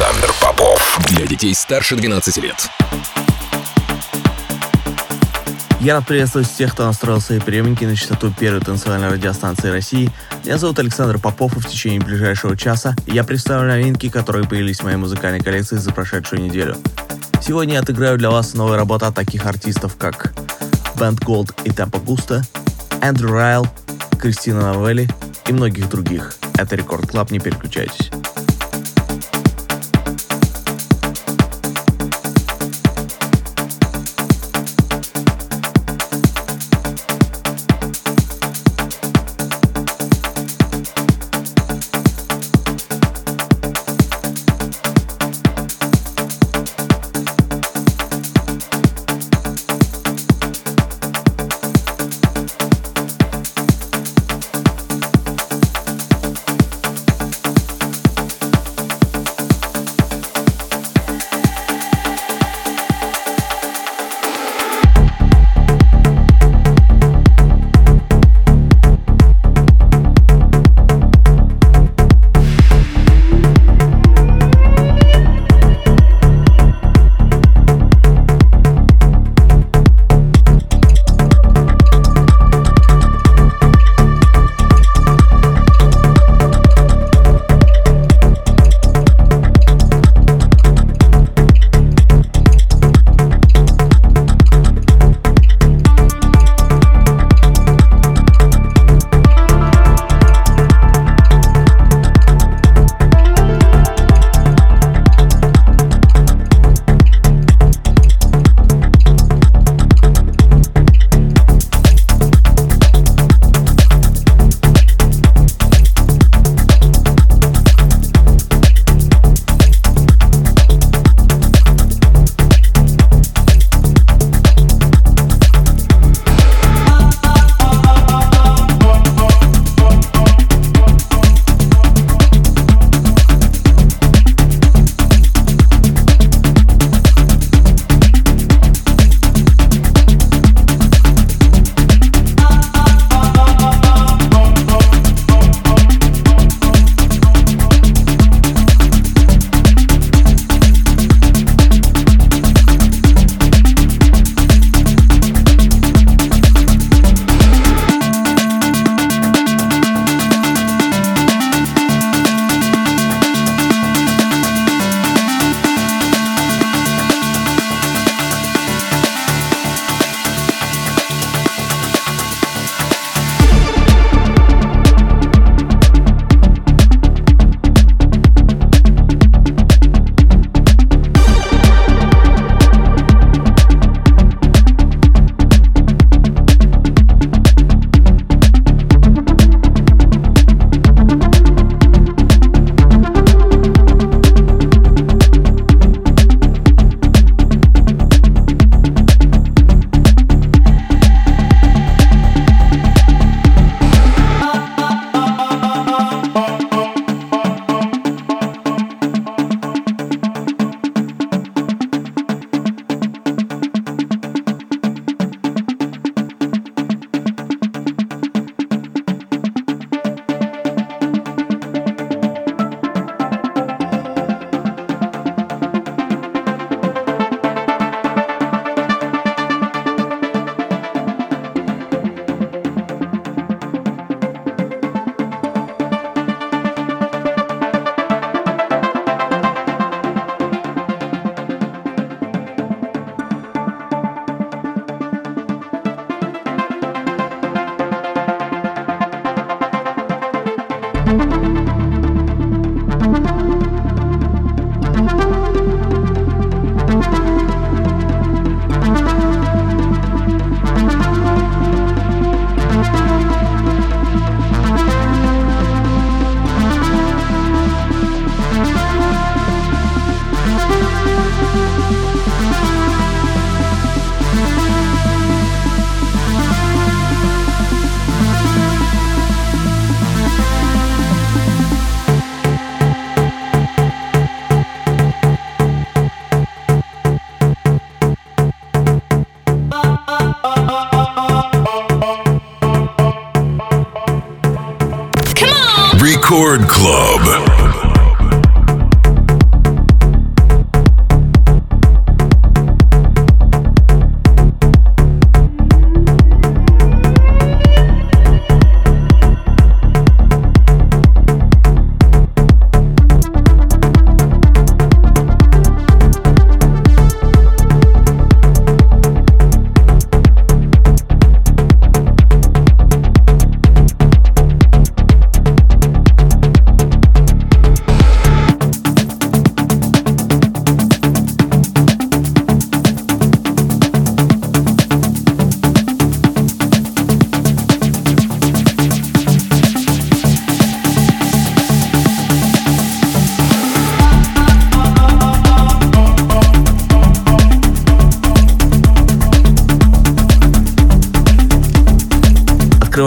Александр Попов. Для детей старше 12 лет. Я рад приветствовать всех, кто настроил свои приемники на частоту первой танцевальной радиостанции России. Меня зовут Александр Попов, и в течение ближайшего часа я представлю новинки, которые появились в моей музыкальной коллекции за прошедшую неделю. Сегодня я отыграю для вас новые работы от таких артистов, как Бенд Голд и Темпо Густа, Эндрю Райл, Кристина Новелли и многих других. Это Record Club, не переключайтесь.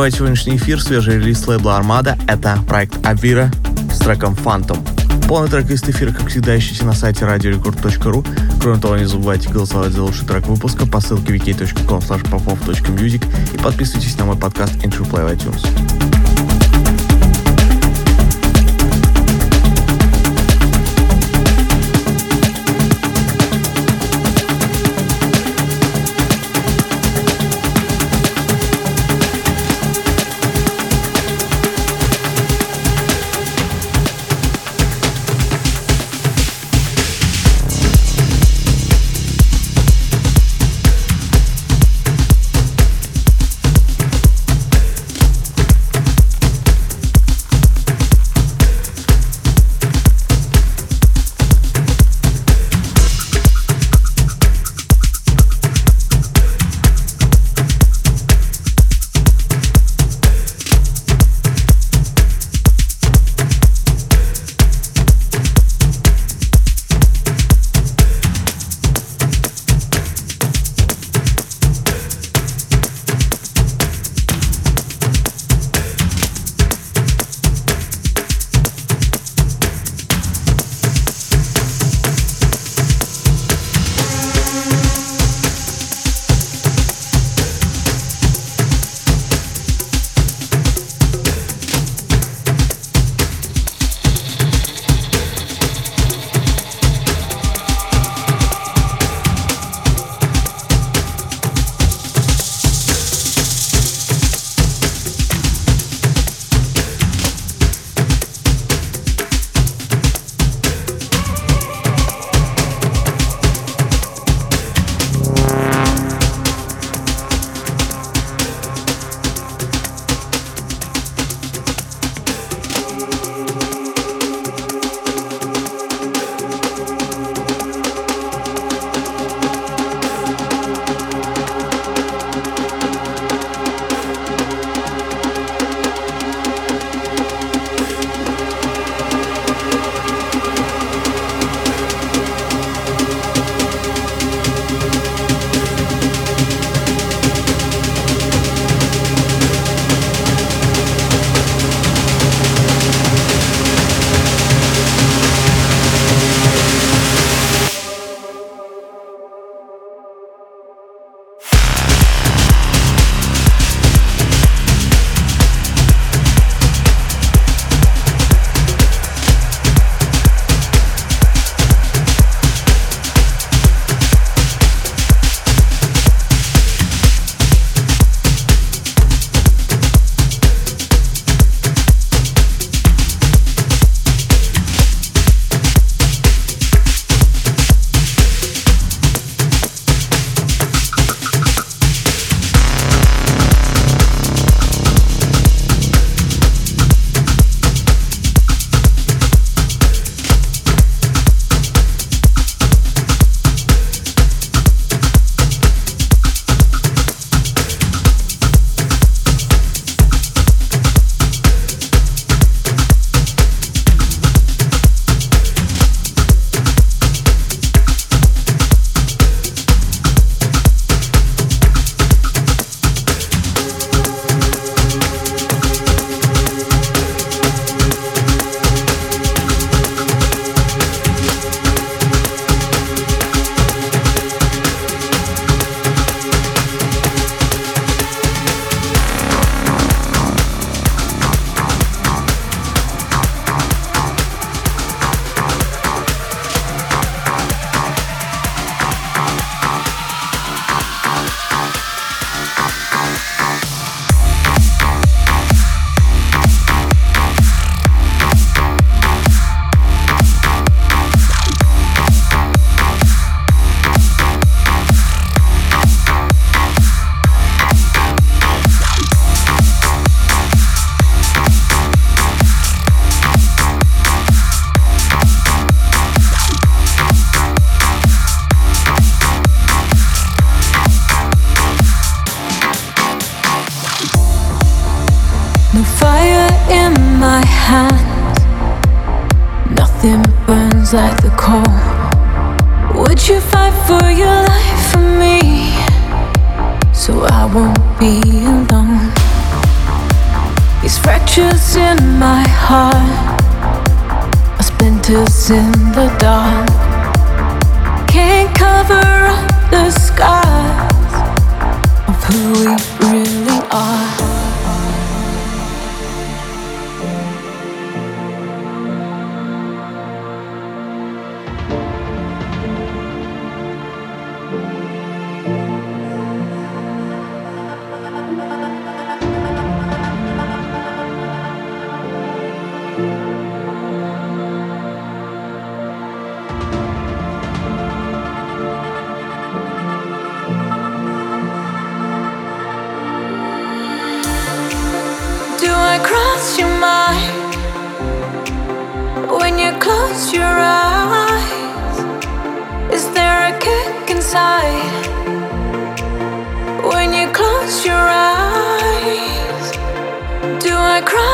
Открывает сегодняшний эфир свежий релиз лейбла Армада. Это проект Авира с треком Phantom. Полный трек из эфира, как всегда, ищите на сайте radiorecord.ru. Кроме того, не забывайте голосовать за лучший трек выпуска по ссылке wiki.com popov.music и подписывайтесь на мой подкаст Intro Play iTunes.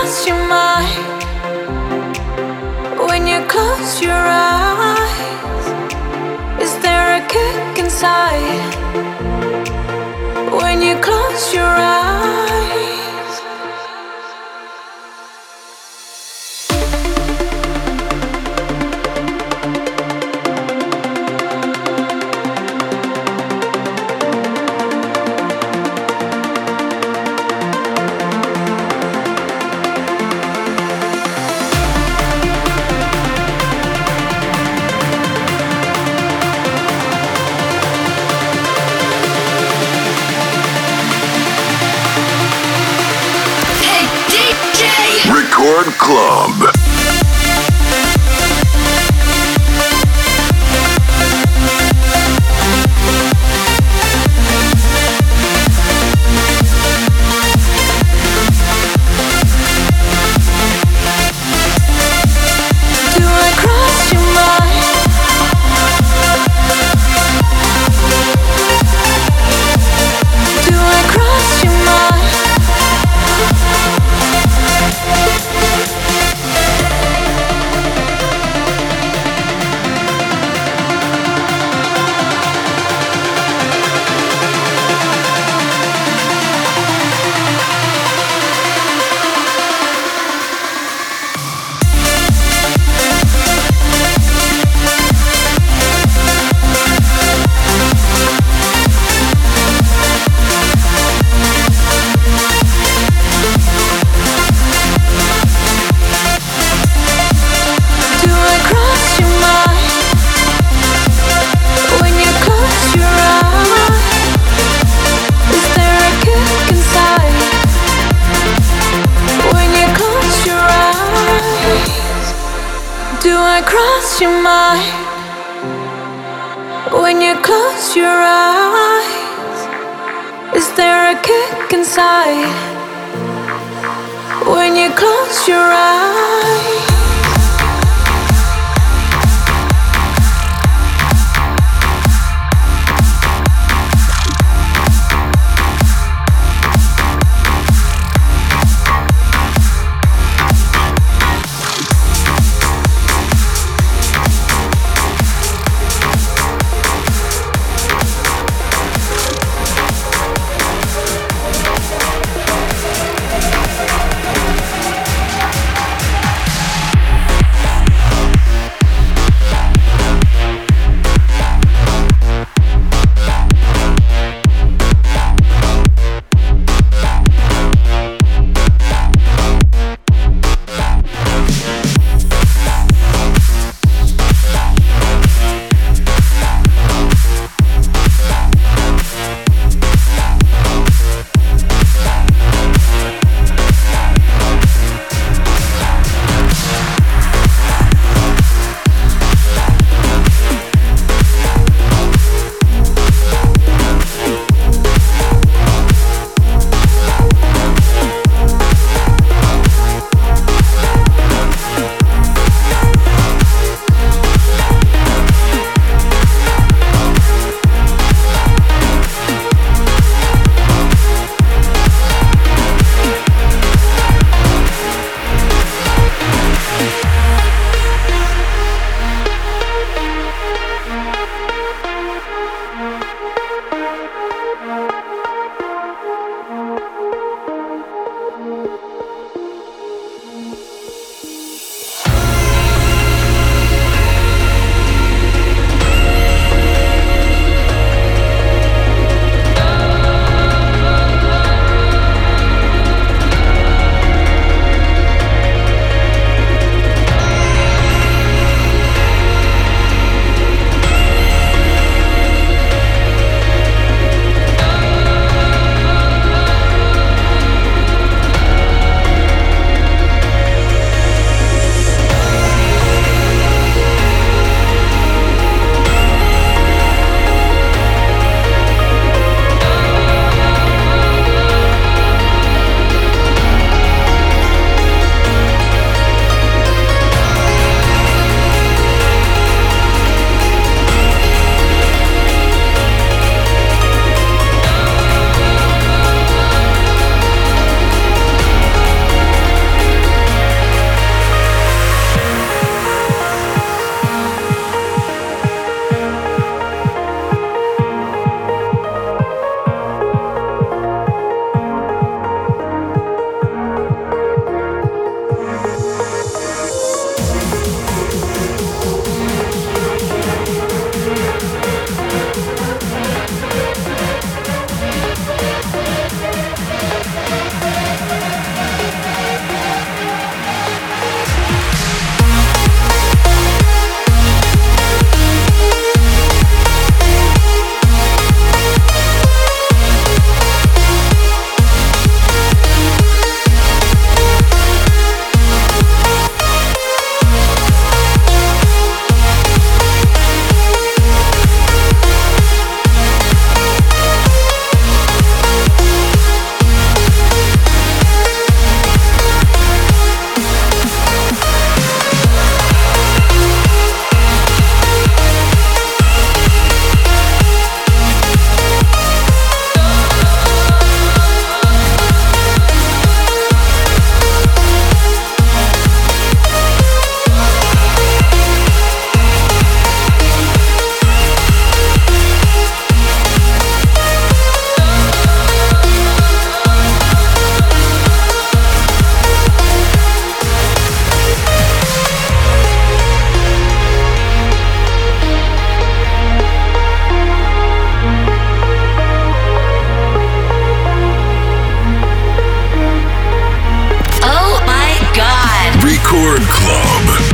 lost your mind when you close your eyes? Is there a kick inside when you close your eyes? Club.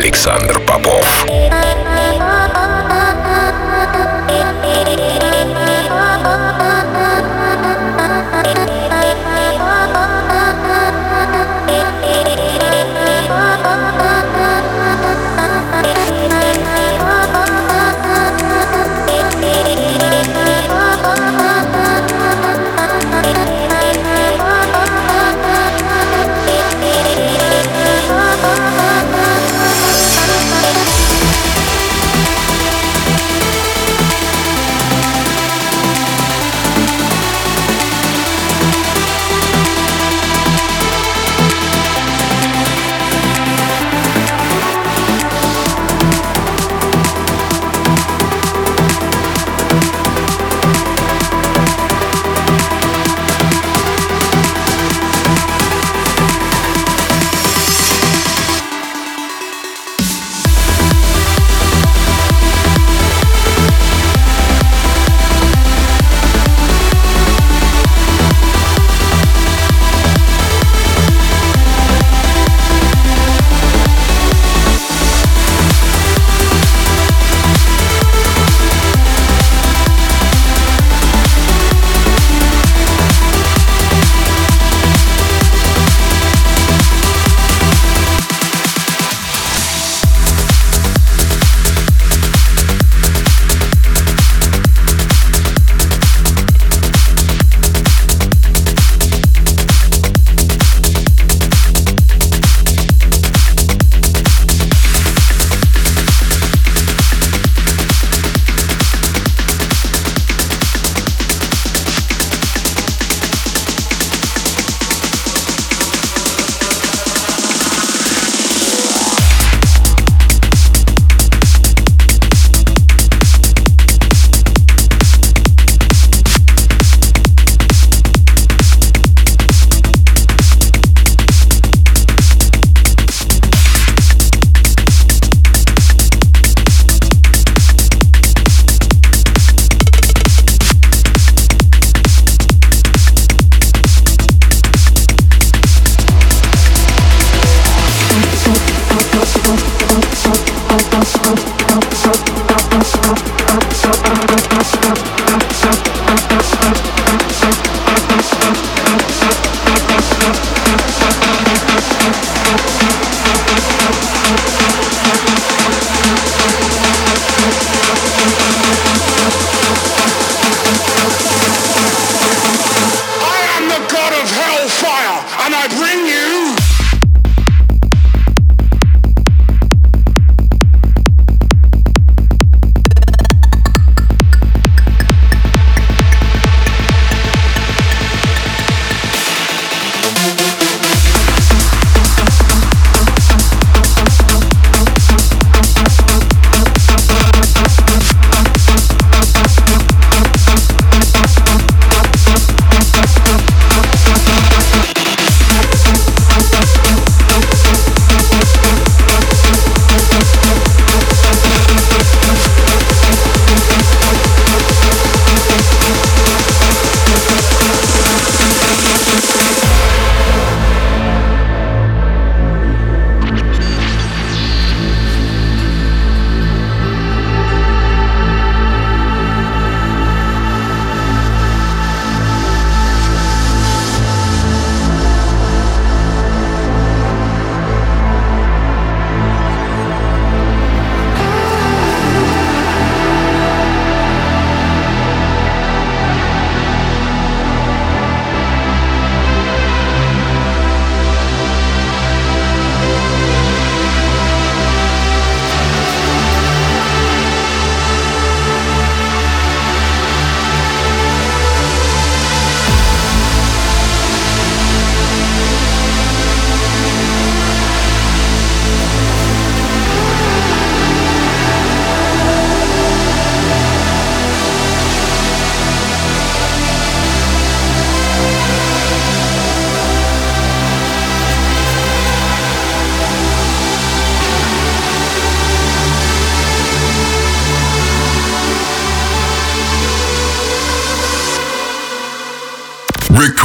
Александр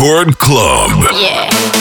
Record Club. Yeah.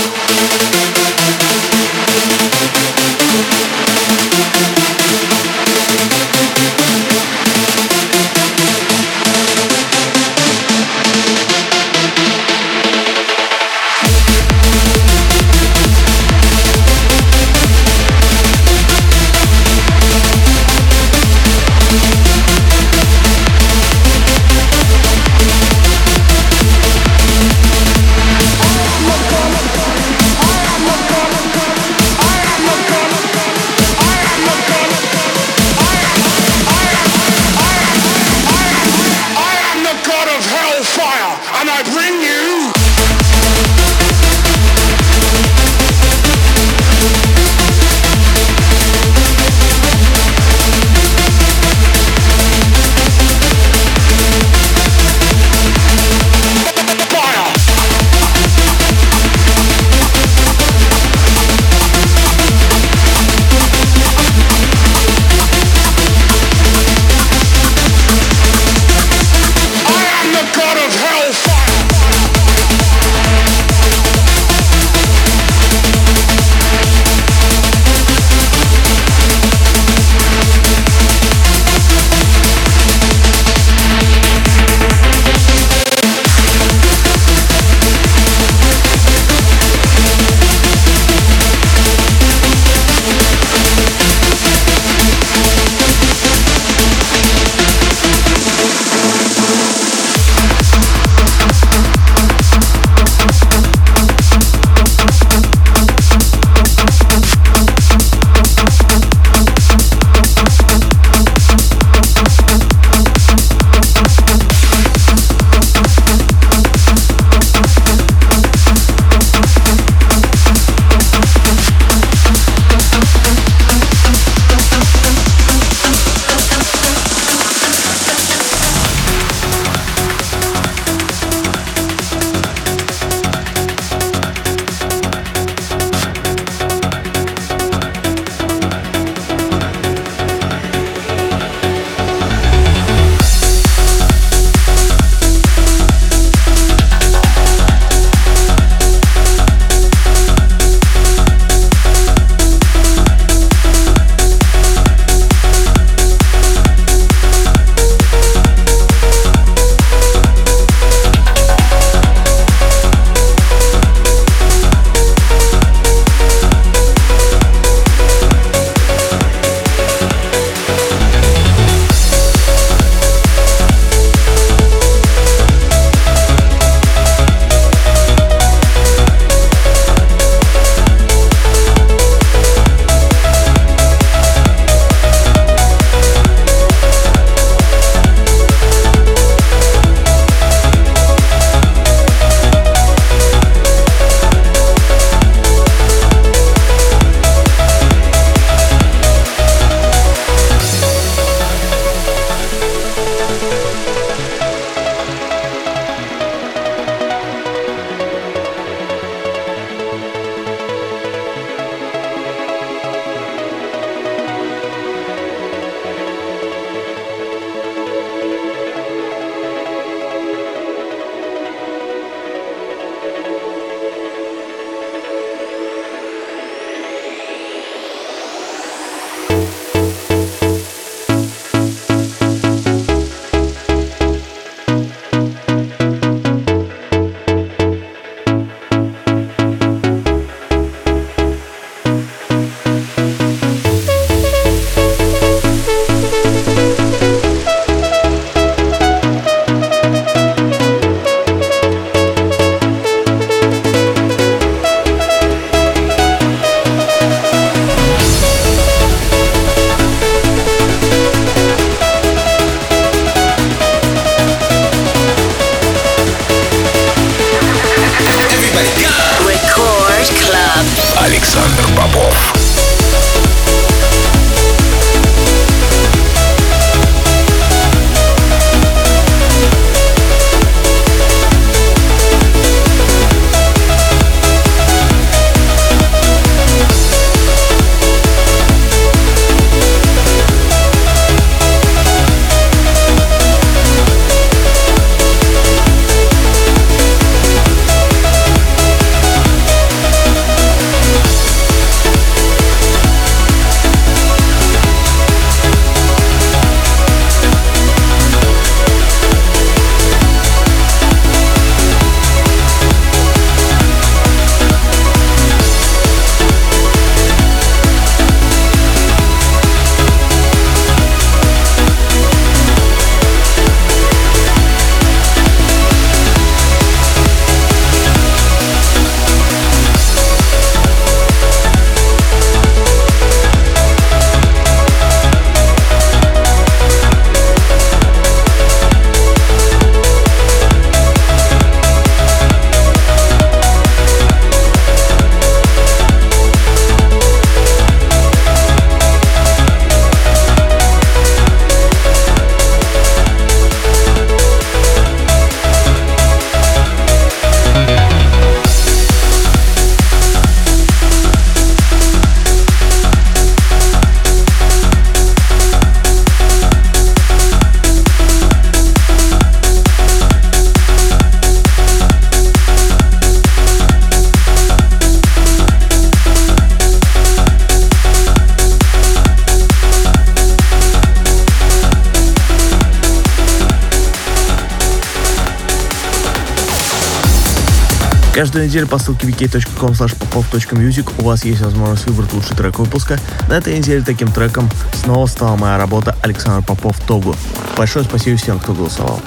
Каждую неделю по ссылке wiki.com popov.music у вас есть возможность выбрать лучший трек выпуска. На этой неделе таким треком снова стала моя работа Александр Попов Тогу. Большое спасибо всем, кто голосовал.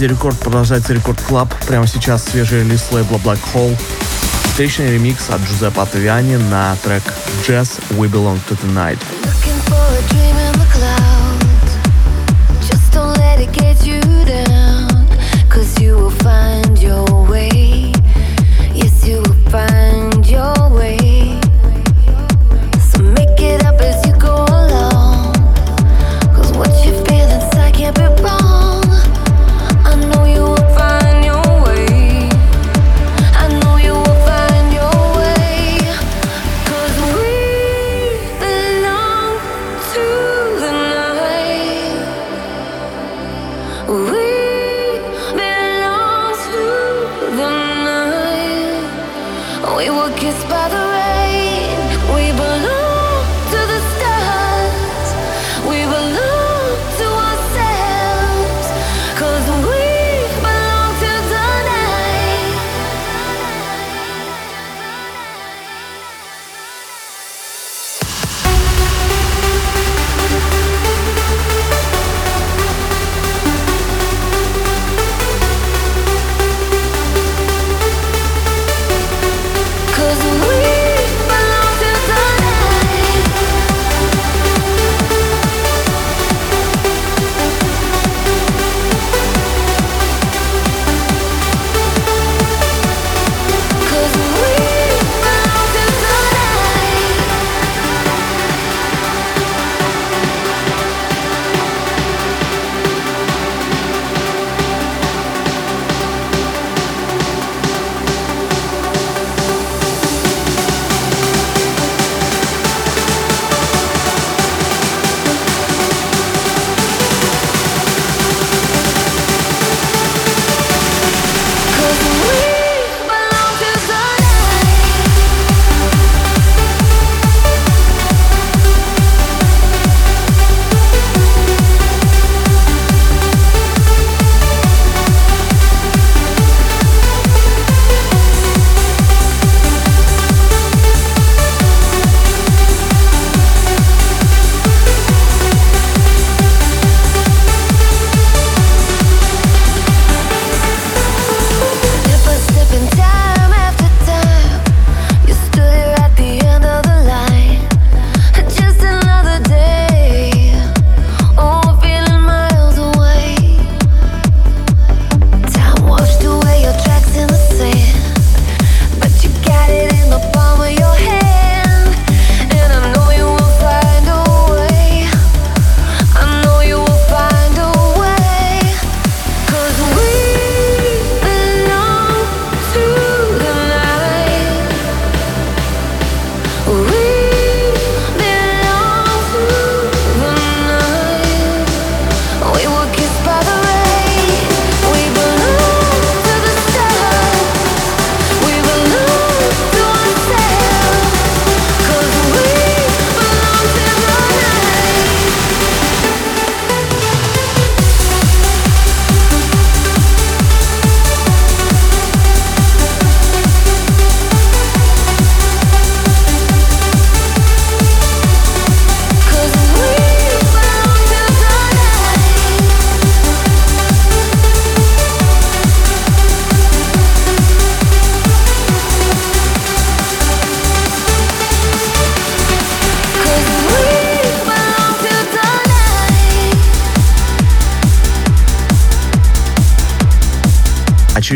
Радио Рекорд продолжается Record Club. Прямо сейчас свежий релиз лейбла Black Hole. Встречный ремикс от Giuseppe Ottaviani на трек «JES We Belong to the Night».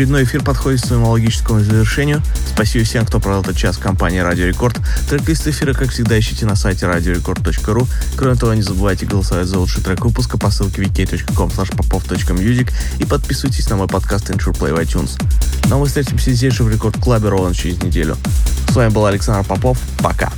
Очередной эфир подходит к своему логическому завершению. Спасибо всем, кто провел этот час в компании «Радио Рекорд». трек эфира, как всегда, ищите на сайте radiorecord.ru. Кроме того, не забывайте голосовать за лучший трек выпуска по ссылке wiki.com popov.music и подписывайтесь на мой подкаст Insure Play в iTunes. Но мы встретимся здесь же в Рекорд Клабе ровно через неделю. С вами был Александр Попов. Пока.